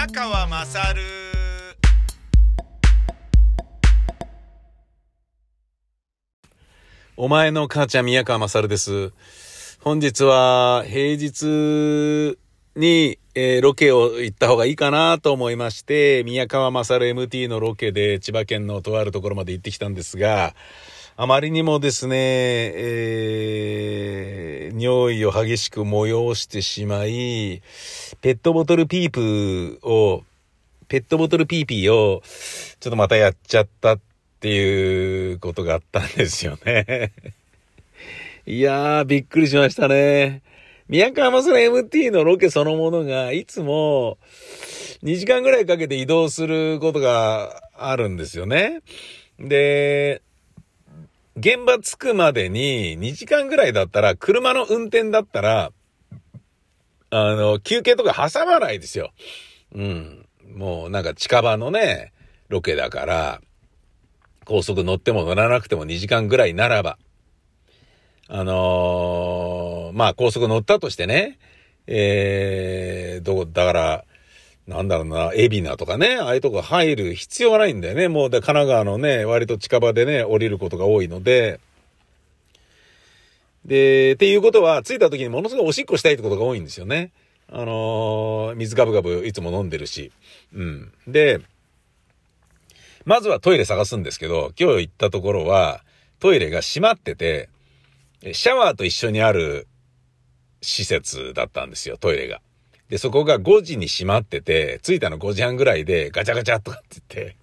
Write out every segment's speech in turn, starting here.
宮川まさるお前の母ちゃん宮川まさるです。本日は平日に、えーロケを行った方がいいかなと思いまして、宮川まさる MT のロケで千葉県のとあるところまで行ってきたんですが、あまりにもですね、えー尿意を激しく催してしまい、ペットボトルピープを、ペットボトルピーピーを、ちょっとまたやっちゃったっていうことがあったんですよね。いやー、びっくりしましたね。宮川まさる MT のロケそのものが、いつも2時間ぐらいかけて移動することがあるんですよね。で、現場着くまでに2時間ぐらいだったら、車の運転だったら、あの、休憩とか挟まないですよ。うん。もうなんか近場のね、ロケだから、高速乗っても乗らなくても2時間ぐらいならば、あのーまあ高速乗ったとしてね、えー、どこ、だから、なんだろうな、海老名とかね、ああいうとこ入る必要がないんだよね。もうで、神奈川のね、割と近場でね、降りることが多いので、で、っていうことは、着いた時にものすごいおしっこしたいってことが多いんですよね。あのー水ガブガブいつも飲んでるし。うん。で、まずはトイレ探すんですけど、今日行ったところは、トイレが閉まってて、シャワーと一緒にある施設だったんですよ、トイレが。で、そこが5時に閉まってて、着いたの5時半ぐらいでガチャガチャとかって言って、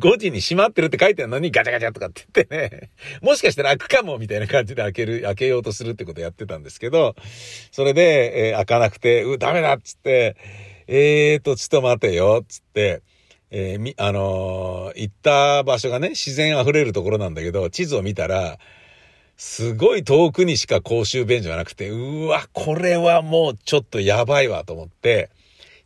5時に閉まってるって書いてあるのにガチャガチャとかって言ってね、もしかしたら開くかもみたいな感じで開ける、開けようとするってことやってたんですけど、それで、えー開かなくて、う、ダメだっつって、えーと、ちょっと待てよ、っつって、えーみ、あのー行った場所がね、自然溢れるところなんだけど、地図を見たら、すごい遠くにしか公衆便所がなくて、うわ、これはもうちょっとやばいわと思って、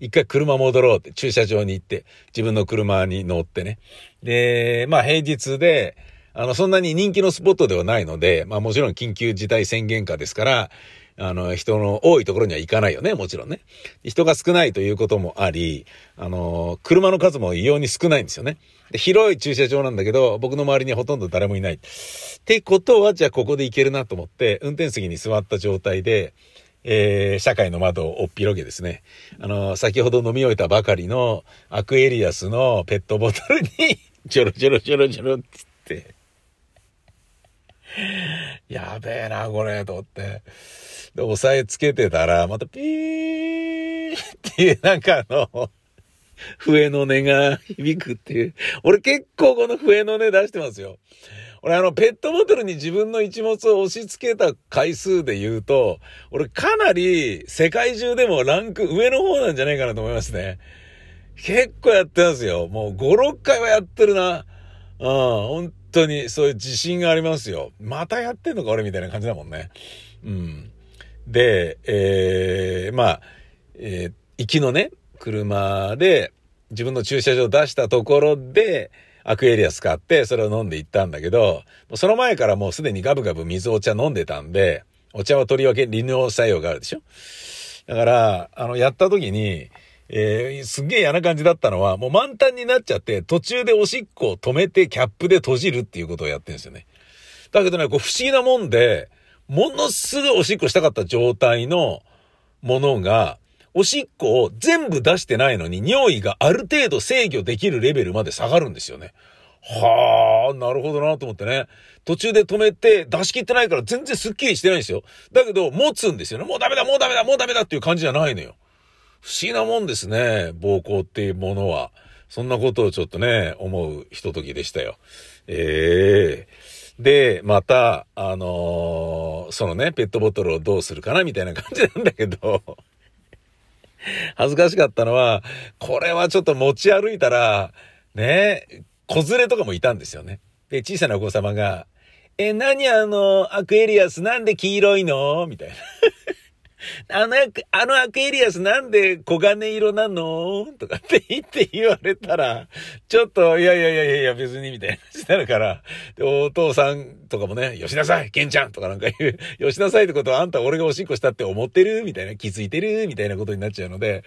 一回車戻ろうって、駐車場に行って、自分の車に乗ってね。で、まあ平日で、あの、そんなに人気のスポットではないので、まあもちろん緊急事態宣言下ですから、あの、人の多いところには行かないよね、もちろんね。人が少ないということもあり、あの、車の数も異様に少ないんですよね。で広い駐車場なんだけど、僕の周りにほとんど誰もいない。ってことは、じゃあここで行けるなと思って、運転席に座った状態で、えー、社会の窓をおっぴろげですね。あの、先ほど飲み終えたばかりのアクエリアスのペットボトルに、ジョロジョロジョロジョロっつって、やべえな、これ、と思って。で、押さえつけてたら、またピーっていう、なんかあの、笛の音が響くっていう。俺結構この笛の音出してますよ。俺あの、ペットボトルに自分の一物を押し付けた回数で言うと、俺かなり世界中でもランク上の方なんじゃないかなと思いますね。結構やってますよ。もう5、6回はやってるな。うん、本当にそういう自信がありますよ。またやってんのか俺みたいな感じだもんね。うん。で、えー、まあ、えー行きのね、車で自分の駐車場出したところで、アクエリアス買って、それを飲んで行ったんだけど、その前からもうすでにガブガブ水お茶飲んでたんで、お茶はとりわけ利尿作用があるでしょ？だから、あの、やった時に、えーすっげえ嫌な感じだったのは、もう満タンになっちゃって、途中でおしっこを止めてキャップで閉じるっていうことをやってるんですよね。だけどね、こう不思議なもんで、ものすごいおしっこしたかった状態のものが、おしっこを全部出してないのに、尿意がある程度制御できるレベルまで下がるんですよね。はあ、なるほどなと思ってね。途中で止めて出し切ってないから全然スッキリしてないんですよ。だけど、持つんですよね。もうダメだ、もうダメだ、もうダメだっていう感じじゃないのよ。不思議なもんですね。膀胱っていうものは。そんなことをちょっとね、思うひとときでしたよ。ええで、また、あのーそのね、ペットボトルをどうするかなみたいな感じなんだけど、恥ずかしかったのは、これはちょっと持ち歩いたら、ね、子連れとかもいたんですよね。で、小さなお子様が、え、何あの、アクエリアスなんで黄色いの？みたいな。あの、あのアクエリアスなんで黄金色なの？とかって言って言われたら、ちょっと、いやいやいやいや別にみたいな話になるから、お父さんとかもね、よしなさい、ケンちゃんとかなんか言う、よしなさいってことはあんた俺がおしっこしたって思ってる？みたいな、気づいてる？みたいなことになっちゃうので、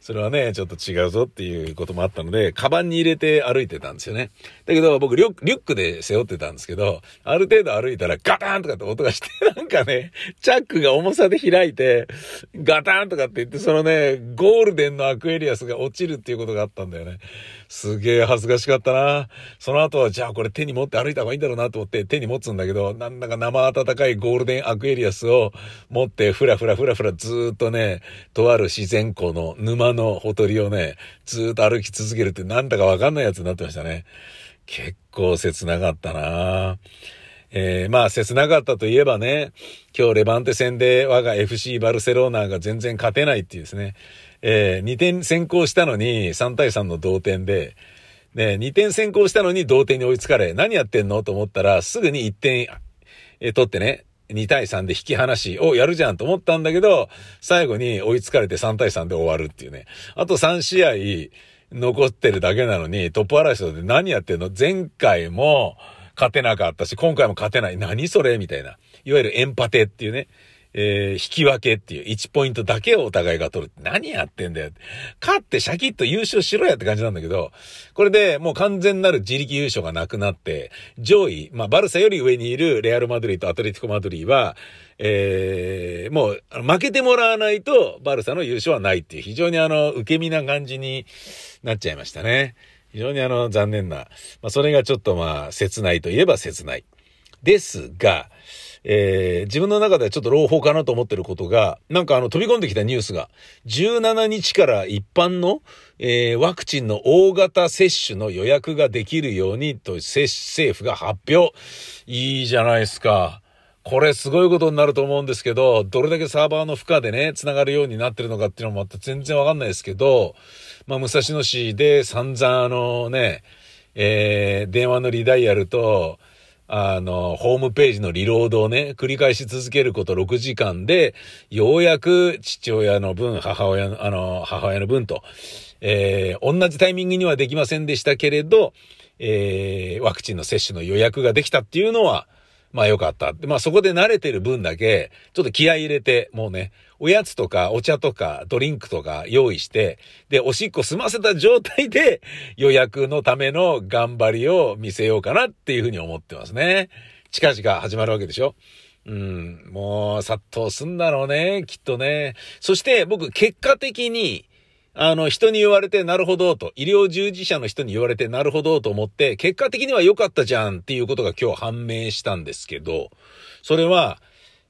それはね、ちょっと違うぞっていうこともあったので、カバンに入れて歩いてたんですよね。だけど僕リュックで背負ってたんですけど、ある程度歩いたらガタンとかって音がして、なんかね、チャックが重さで開いて、ガタンとかって言って、そのね、ゴールデンのアクエリアスが落ちるっていうことがあったんだよね。すげえ恥ずかしかったな。その後は、じゃあこれ手に持って歩いた方がいいんだろうなと思って手に持つんだけど、なんだか生温かいゴールデンアクエリアスを持ってふらふらふらふらずっとね、とある自然湖の沼のほとりをね、ずっと歩き続けるってなんだかわかんないやつになってましたね。結構切なかったなえー、まあ、切なかったといえばね、今日レバンテ戦で我が FC バルセロナが全然勝てないっていうですね、えー、2点先行したのに3対3の同点で、ね、2点先行したのに同点に追いつかれ、何やってんのと思ったら、すぐに1点、えー、取ってね、2対3で引き離し、お、やるじゃんと思ったんだけど、最後に追いつかれて3対3で終わるっていうね。あと3試合残ってるだけなのに、トップ争いで何やってんの？前回も、勝てなかったし、今回も勝てない。何それ？みたいな。いわゆるエンパテっていうね。えー、引き分けっていう1ポイントだけをお互いが取る。何やってんだよ。勝ってシャキッと優勝しろやって感じなんだけど、これでもう完全なる自力優勝がなくなって、上位、まあバルサより上にいるレアル・マドリーとアトレティコ・マドリーは、えー、もう負けてもらわないとバルサの優勝はないっていう非常にあの、受け身な感じになっちゃいましたね。非常にあの、残念な。まあ、それがちょっとまあ、切ないといえば切ない。ですが、えー、自分の中ではちょっと朗報かなと思ってることが、なんかあの飛び込んできたニュースが、17日から一般の、えー、ワクチンの大型接種の予約ができるようにと政府が発表。いいじゃないですか。これすごいことになると思うんですけど、どれだけサーバーの負荷でね、繋がるようになってるのかっていうのもまた全然わかんないですけど、まあ、武蔵野市で散々あのね、えー、電話のリダイヤルと、あの、ホームページのリロードをね、繰り返し続けること6時間で、ようやく父親の分、母親の、あの、母親の分と、えー、同じタイミングにはできませんでしたけれど、えー、ワクチンの接種の予約ができたっていうのは、まあよかった。まあそこで慣れてる分だけ、ちょっと気合入れて、もうね、おやつとかお茶とかドリンクとか用意して、で、おしっこ済ませた状態で 予約のための頑張りを見せようかなっていうふうに思ってますね。近々始まるわけでしょ？うん、もう殺到すんだろうね、きっとね。そして僕結果的に、あの、人に言われてなるほどと、医療従事者の人に言われてなるほどと思って、結果的には良かったじゃんっていうことが今日判明したんですけど、それは、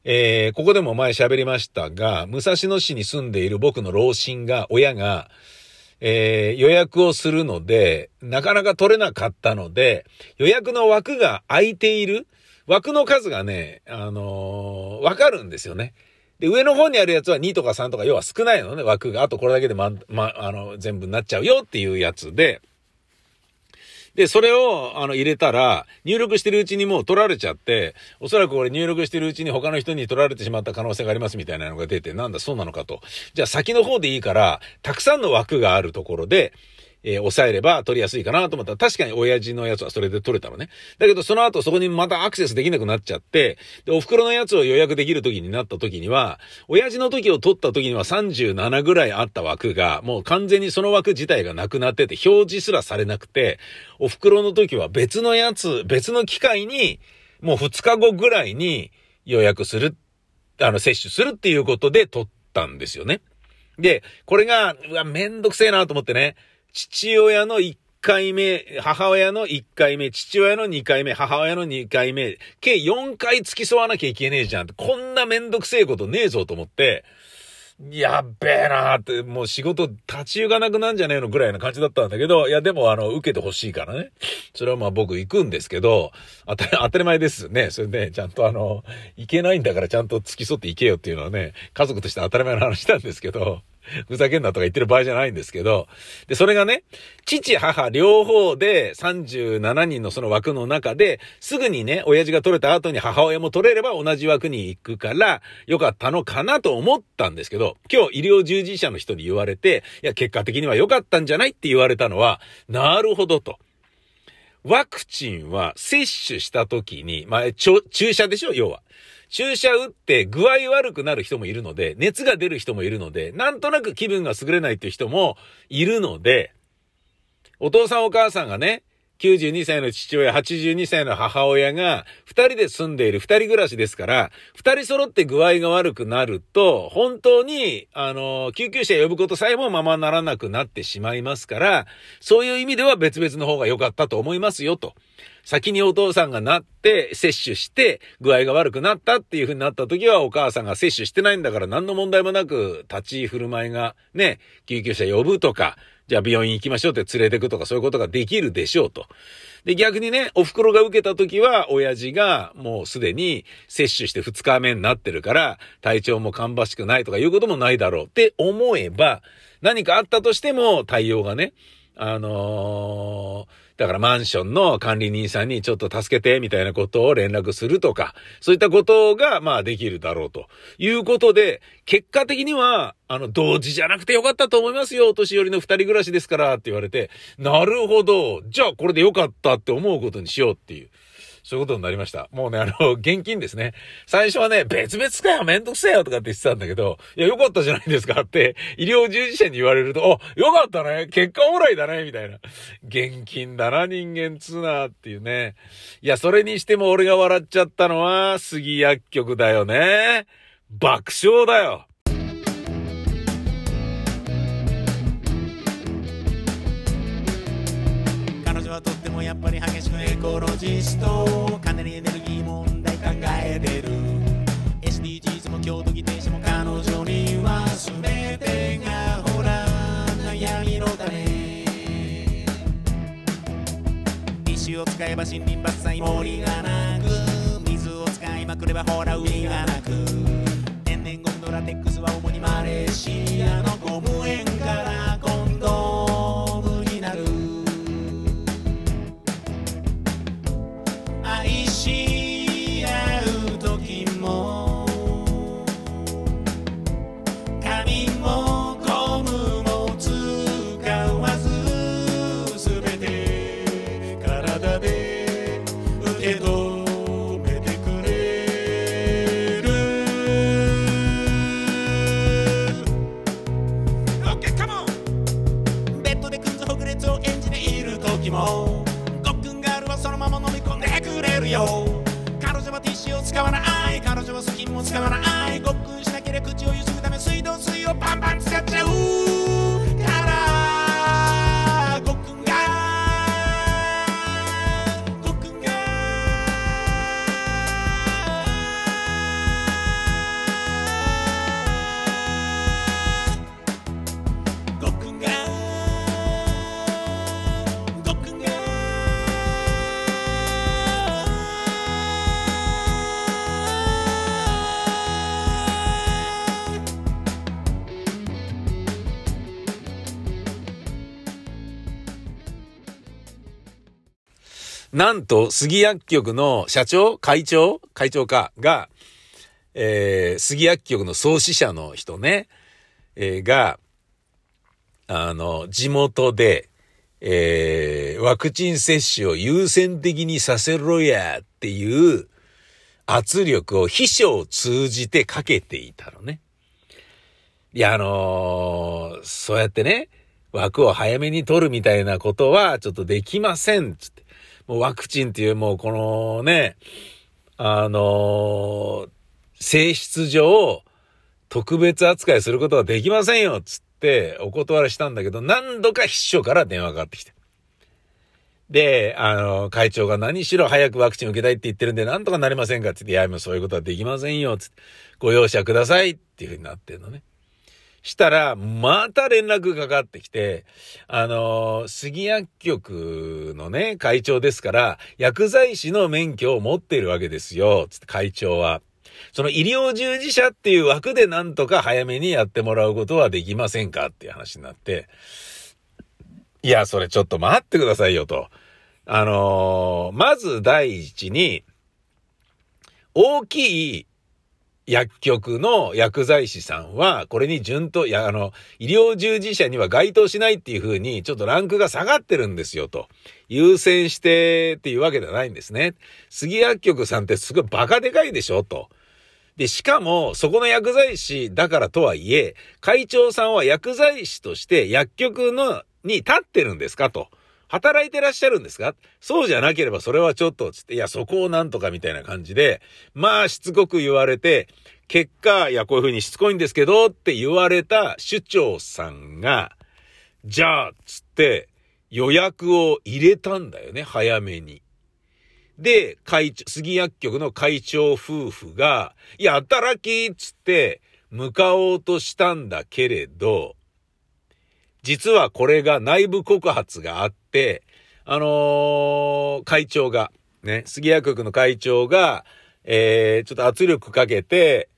えー、ここでも前喋りましたが、武蔵野市に住んでいる僕の老親が、親が、えー、予約をするので、なかなか取れなかったので、予約の枠が空いている、枠の数がね、あのー、わかるんですよね。で、上の方にあるやつは2とか3とか要は少ないのね、枠が。あとこれだけでま、ま、あの、全部になっちゃうよっていうやつで、で、それを、あの、入れたら、入力してるうちにもう取られちゃって、おそらくこれ入力してるうちに他の人に取られてしまった可能性がありますみたいなのが出て、なんだ、そうなのかと。じゃあ先の方でいいから、たくさんの枠があるところで、えー、抑えれば取りやすいかなと思ったら、確かに親父のやつはそれで取れたのね。だけどその後そこにまたアクセスできなくなっちゃって、で、お袋のやつを予約できる時になった時には、親父の時を取った時には37ぐらいあった枠が、もう完全にその枠自体がなくなってて、表示すらされなくて、お袋の時は別のやつ、別の機会に、もう2日後ぐらいに予約する、あの、接種するっていうことで取ったんですよね。で、これが、うわ、めんどくせえなと思ってね。父親の1回目、母親の1回目、父親の2回目、母親の2回目、計4回付き添わなきゃいけねえじゃん。こんなめんどくせえことねえぞと思って、やっべえなーって、もう仕事立ち行かなくなんじゃねえのぐらいな感じだったんだけど、いやでもあの、受けてほしいからね。それはまあ僕行くんですけど、当たり、当たり前ですね。それで、ね、ちゃんとあの、行けないんだからちゃんと付き添って行けよっていうのはね、家族として当たり前の話なんですけど、ふざけんなとか言ってる場合じゃないんですけど、で、それがね、父、母、両方で37人のその枠の中で、すぐにね、親父が取れた後に母親も取れれば同じ枠に行くから、よかったのかなと思ったんですけど、今日医療従事者の人に言われて、いや、結果的には良かったんじゃないって言われたのは、なるほどと。ワクチンは接種した時に、まあ、注射でしょ要は。注射打って具合悪くなる人もいるので、熱が出る人もいるので、なんとなく気分が優れないっていう人もいるので、お父さんお母さんがね、92歳の父親、82歳の母親が、二人で住んでいる二人暮らしですから、二人揃って具合が悪くなると、本当に、あの、救急車呼ぶことさえもままならなくなってしまいますから、そういう意味では別々の方が良かったと思いますよ、と。先にお父さんがなって、接種して、具合が悪くなったっていう風になった時は、お母さんが接種してないんだから何の問題もなく、立ち振る舞いがね、救急車呼ぶとか、じゃあ病院行きましょうって連れてくとかそういうことができるでしょうと。で、逆にね、お袋が受けた時は、親父がもうすでに接種して2日目になってるから、体調も芳しくないとかいうこともないだろうって思えば、何かあったとしても対応がね、あのーだからマンションの管理人さんにちょっと助けてみたいなことを連絡するとか、そういったことがまあできるだろうと。いうことで、結果的には、あの、同時じゃなくてよかったと思いますよ、お年寄りの二人暮らしですからって言われて、なるほど、じゃあこれでよかったって思うことにしようっていう。そういうことになりました。もうね、あの、現金ですね。最初はね、別々かよ、めんどくせえよとかって言ってたんだけど、いや、よかったじゃないですかって、医療従事者に言われると、お、よかったね、結果オーライだね、みたいな。現金だな、人間つなっていうね。いや、それにしても俺が笑っちゃったのは、杉薬局だよね。爆笑だよ。コロジストかなりエネルギー問題考えてる。SDGs も京都議定書も彼女には全てがほら悩みの種。石を使えば森林伐採森がなく。水を使いまくればほら海がなく。天然ゴムのラテックスは主にマレーシアのゴム園からコンなんと、杉薬局の社長会長会長かが、えー、杉薬局の創始者の人ね、えーが、あの、地元で、えー、ワクチン接種を優先的にさせろやっていう圧力を秘書を通じてかけていたのね。いや、あのーそうやってね、枠を早めに取るみたいなことはちょっとできません、つって。もうワクチンっていうもうこのね、あのー性質上、特別扱いすることはできませんよ、つってお断りしたんだけど、何度か秘書から電話がかかってきて。で、あの、会長が何しろ早くワクチン受けたいって言ってるんで、なんとかなりませんかって言って、いや、もうそういうことはできませんよ、つって、ご容赦くださいっていう風になってんのね。したら、また連絡がかかってきて、あの、杉薬局のね、会長ですから、薬剤師の免許を持っているわけですよ、つって会長は。その医療従事者っていう枠でなんとか早めにやってもらうことはできませんかっていう話になって、いや、それちょっと待ってくださいよと。あのー、まず第一に、大きい薬局の薬剤師さんは、これに順と、いや、あの、医療従事者には該当しないっていう風に、ちょっとランクが下がってるんですよ、と。優先してっていうわけではないんですね。杉薬局さんってすごいバカでかいでしょ、と。で、しかも、そこの薬剤師だからとはいえ、会長さんは薬剤師として薬局の、に立ってるんですかと。働いてらっしゃるんですか？そうじゃなければそれはちょっと、つって、いや、そこをなんとかみたいな感じで、まあ、しつこく言われて、結果、いや、こういうふうにしつこいんですけど、って言われた首長さんが、じゃあ、つって、予約を入れたんだよね、早めに。で、会長、杉薬局の会長夫婦が、いや、働きっつって、向かおうとしたんだけれど、実はこれが内部告発があって、あのー、会長が、ね、杉谷局の会長が、えー、ちょっと圧力かけて、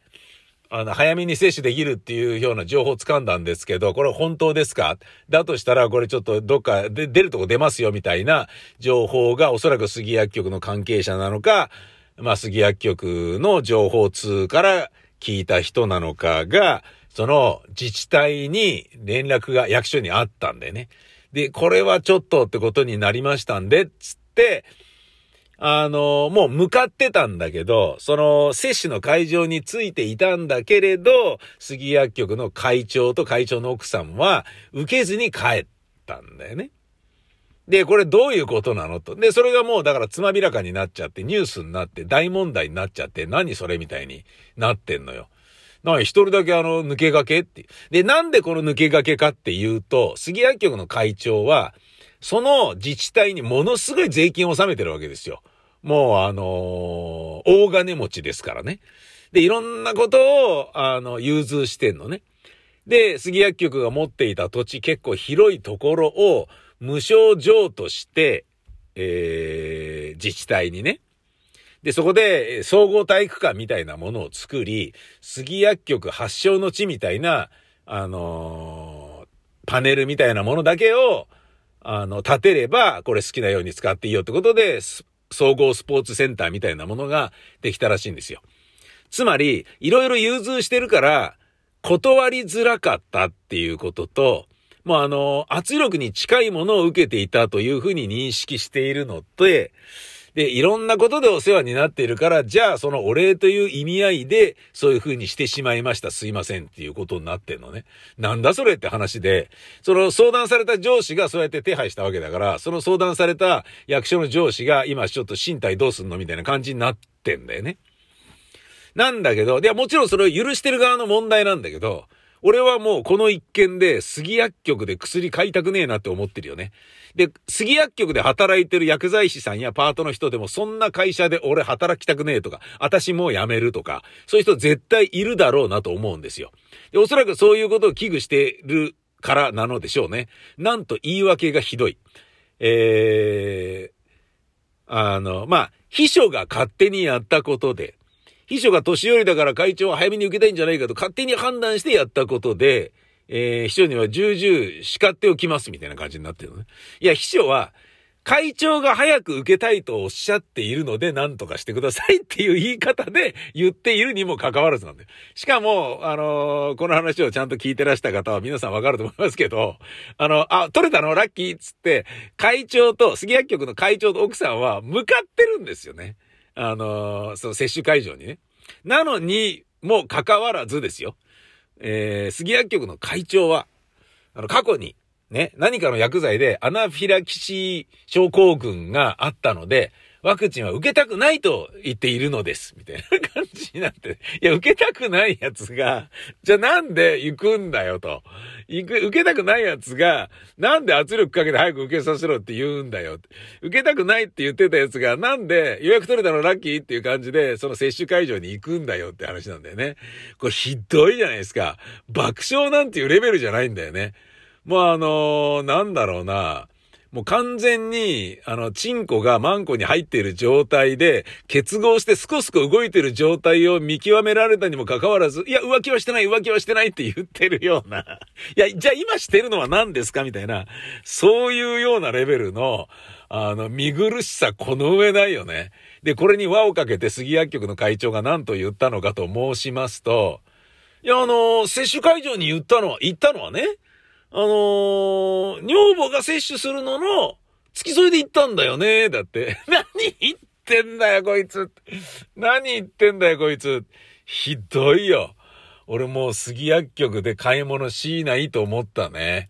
あの、早めに接種できるっていうような情報を掴んだんですけど、これ本当ですか？だとしたら、これちょっとどっかで出るとこ出ますよみたいな情報がおそらく杉薬局の関係者なのか、まあ、杉薬局の情報通から聞いた人なのかが、その自治体に連絡が役所にあったんでね。で、これはちょっとってことになりましたんで、つって、あの、もう向かってたんだけど、その接種の会場についていたんだけれど、杉薬局の会長と会長の奥さんは受けずに帰ったんだよね。で、これどういうことなのと。で、それがもうだからつまびらかになっちゃって、ニュースになって大問題になっちゃって、何それみたいになってんのよ。な一人だけあの、抜け駆けって。で、なんでこの抜け駆けかっていうと、杉薬局の会長は、その自治体にものすごい税金を納めてるわけですよ。もうあのー、大金持ちですからね。で、いろんなことを、あの、融通してんのね。で、杉薬局が持っていた土地結構広いところを無償譲渡して、えー、自治体にね、で、そこで総合体育館みたいなものを作り、杉薬局発祥の地みたいな、あのー、パネルみたいなものだけを、あの、立てれば、これ好きなように使っていいよってことで、総合スポーツセンターみたいなものができたらしいんですよ。つまり、いろいろ融通してるから、断りづらかったっていうことと、もうあの、圧力に近いものを受けていたというふうに認識しているので、で、いろんなことでお世話になっているから、じゃあそのお礼という意味合いで、そういう風にしてしまいました。すいませんっていうことになってんのね。なんだそれって話で、その相談された上司がそうやって手配したわけだから、その相談された役所の上司が今ちょっと身体どうすんのみたいな感じになってんだよね。なんだけど、いや、もちろんそれを許してる側の問題なんだけど、俺はもうこの一件で杉薬局で薬買いたくねえなって思ってるよね。で、杉薬局で働いてる薬剤師さんやパートの人でもそんな会社で俺働きたくねえとか、私もう辞めるとか、そういう人絶対いるだろうなと思うんですよ。で、おそらくそういうことを危惧してるからなのでしょうね。なんと言い訳がひどい。えー、あの、まあ、秘書が勝手にやったことで、秘書が年寄りだから会長は早めに受けたいんじゃないかと勝手に判断してやったことで、えー、秘書には重々叱っておきますみたいな感じになってるのね。いや、秘書は、会長が早く受けたいとおっしゃっているので何とかしてくださいっていう言い方で 言っているにもかかわらずなんだよ。しかも、あのー、この話をちゃんと聞いてらした方は皆さんわかると思いますけど、あの、あ、取れたの？ラッキーっつって、会長と、杉薬局の会長と奥さんは向かってるんですよね。あのー、その接種会場にね。なのに、もう関わらずですよ。えー、杉薬局の会長は、あの、過去に、ね、何かの薬剤でアナフィラキシー症候群があったので、ワクチンは受けたくないと言っているのです。みたいな感じになって。いや、受けたくないやつが、じゃあなんで行くんだよと。行く、受けたくないやつが、なんで圧力かけて早く受けさせろって言うんだよ。受けたくないって言ってたやつが、なんで予約取れたのラッキーっていう感じで、その接種会場に行くんだよって話なんだよね。これひどいじゃないですか。爆笑なんていうレベルじゃないんだよね。もうあのー、なんだろうな。もう完全に、あの、チンコがマンコに入っている状態で、結合してスコスコ動いている状態を見極められたにもかかわらず、いや、浮気はしてない、浮気はしてないって言ってるような。いや、じゃあ今してるのは何ですか？みたいな。そういうようなレベルの、あの、見苦しさこの上ないよね。で、これに輪をかけて杉薬局の会長が何と言ったのかと申しますと、いや、あの、接種会場に言ったのは、言ったのはね、あのー、女房が摂取するのの、付き添いで行ったんだよね、だって。何言ってんだよ、こいつ。何言ってんだよ、こいつ。ひどいよ。俺もう杉薬局で買い物しないと思ったね。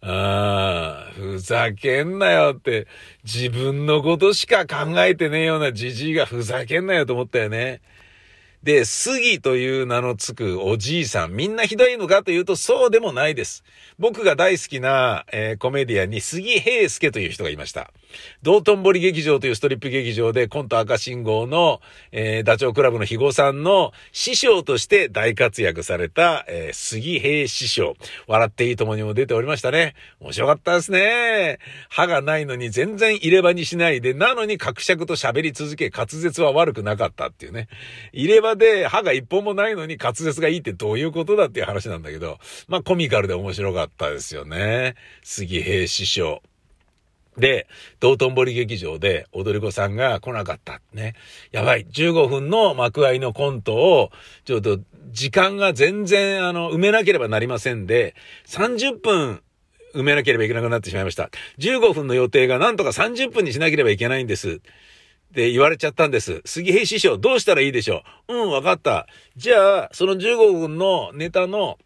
ああ、ふざけんなよって、自分のことしか考えてねえようなじじいがふざけんなよと思ったよね。で、杉という名のつくおじいさん、みんなひどいのかというとそうでもないです。僕が大好きな、えー、コメディアンに杉平介という人がいました。道頓堀劇場というストリップ劇場でコント赤信号の、えー、ダチョウ倶楽部の肥後さんの師匠として大活躍された、えー、杉平師匠。笑っていいともにも出ておりましたね。面白かったですね。歯がないのに全然入れ歯にしないで、なのに格尺と喋り続け、滑舌は悪くなかったっていうね。入れ歯で歯が一本もないのに滑舌がいいってどういうことだっていう話なんだけど、まあコミカルで面白かったですよね。杉平師匠。で、道頓堀劇場で踊り子さんが来なかった。ね。やばい。15分の幕合のコントを、ちょっと時間が全然、あの、埋めなければなりませんで、30分埋めなければいけなくなってしまいました。15分の予定がなんとか30分にしなければいけないんです。って言われちゃったんです。杉平師匠、どうしたらいいでしょう？うん、わかった。じゃあ、その15分のネタの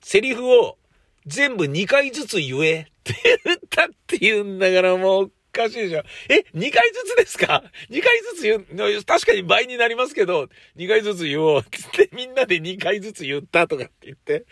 セリフを全部2回ずつ言えって言ったって言うんだからもうおかしいでしょ。え ?2 回ずつですか ?2 回ずつ言う、確かに倍になりますけど、2回ずつ言おうってみんなで2回ずつ言ったとかって言って、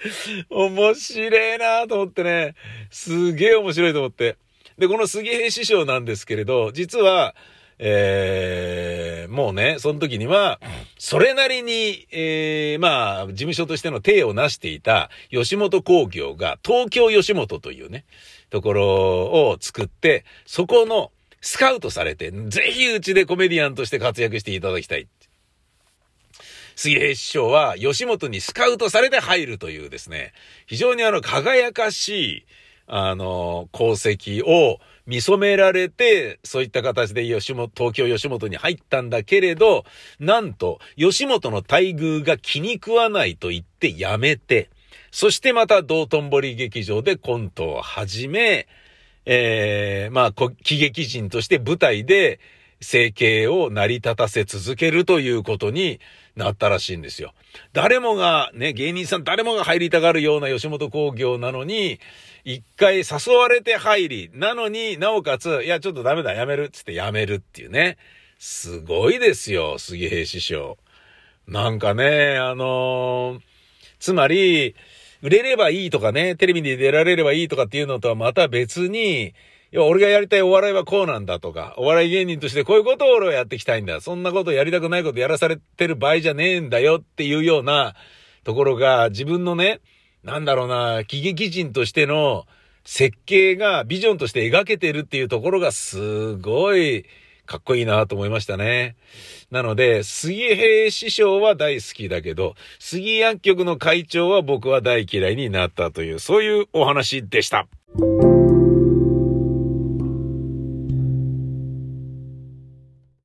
面白いなと思ってね、すげえ面白いと思って。で、この杉平師匠なんですけれど、実は、えー、もうね、その時には、それなりに、えー、まあ、事務所としての体を成していた吉本工業が、東京吉本というね、ところを作って、そこのスカウトされて、ぜひうちでコメディアンとして活躍していただきたい。杉平師匠は吉本にスカウトされて入るというですね、非常にあの輝かしい、あの、功績を見染められて、そういった形で吉本、東京吉本に入ったんだけれど、なんと、吉本の待遇が気に食わないと言って辞めて、そしてまた道頓堀劇場でコントを始め、えー、まあ、喜劇人として舞台で生計を成り立たせ続けるということになったらしいんですよ。誰もが、ね、芸人さん誰もが入りたがるような吉本興業なのに、一回誘われて入り、なのになおかつ、いや、ちょっとダメだ、やめる、つってやめるっていうね。すごいですよ、杉平師匠。なんかね、あのー、つまり、売れればいいとかね、テレビに出られればいいとかっていうのとはまた別に、いや、俺がやりたいお笑いはこうなんだとか、お笑い芸人としてこういうことを俺はやっていきたいんだ。そんなことやりたくないことやらされてる場合じゃねえんだよっていうようなところが自分のね、なんだろうな、喜劇人としての設計がビジョンとして描けてるっていうところがすごいかっこいいなと思いましたね。なので、杉平師匠は大好きだけど、杉薬局の会長は僕は大嫌いになったという、そういうお話でした。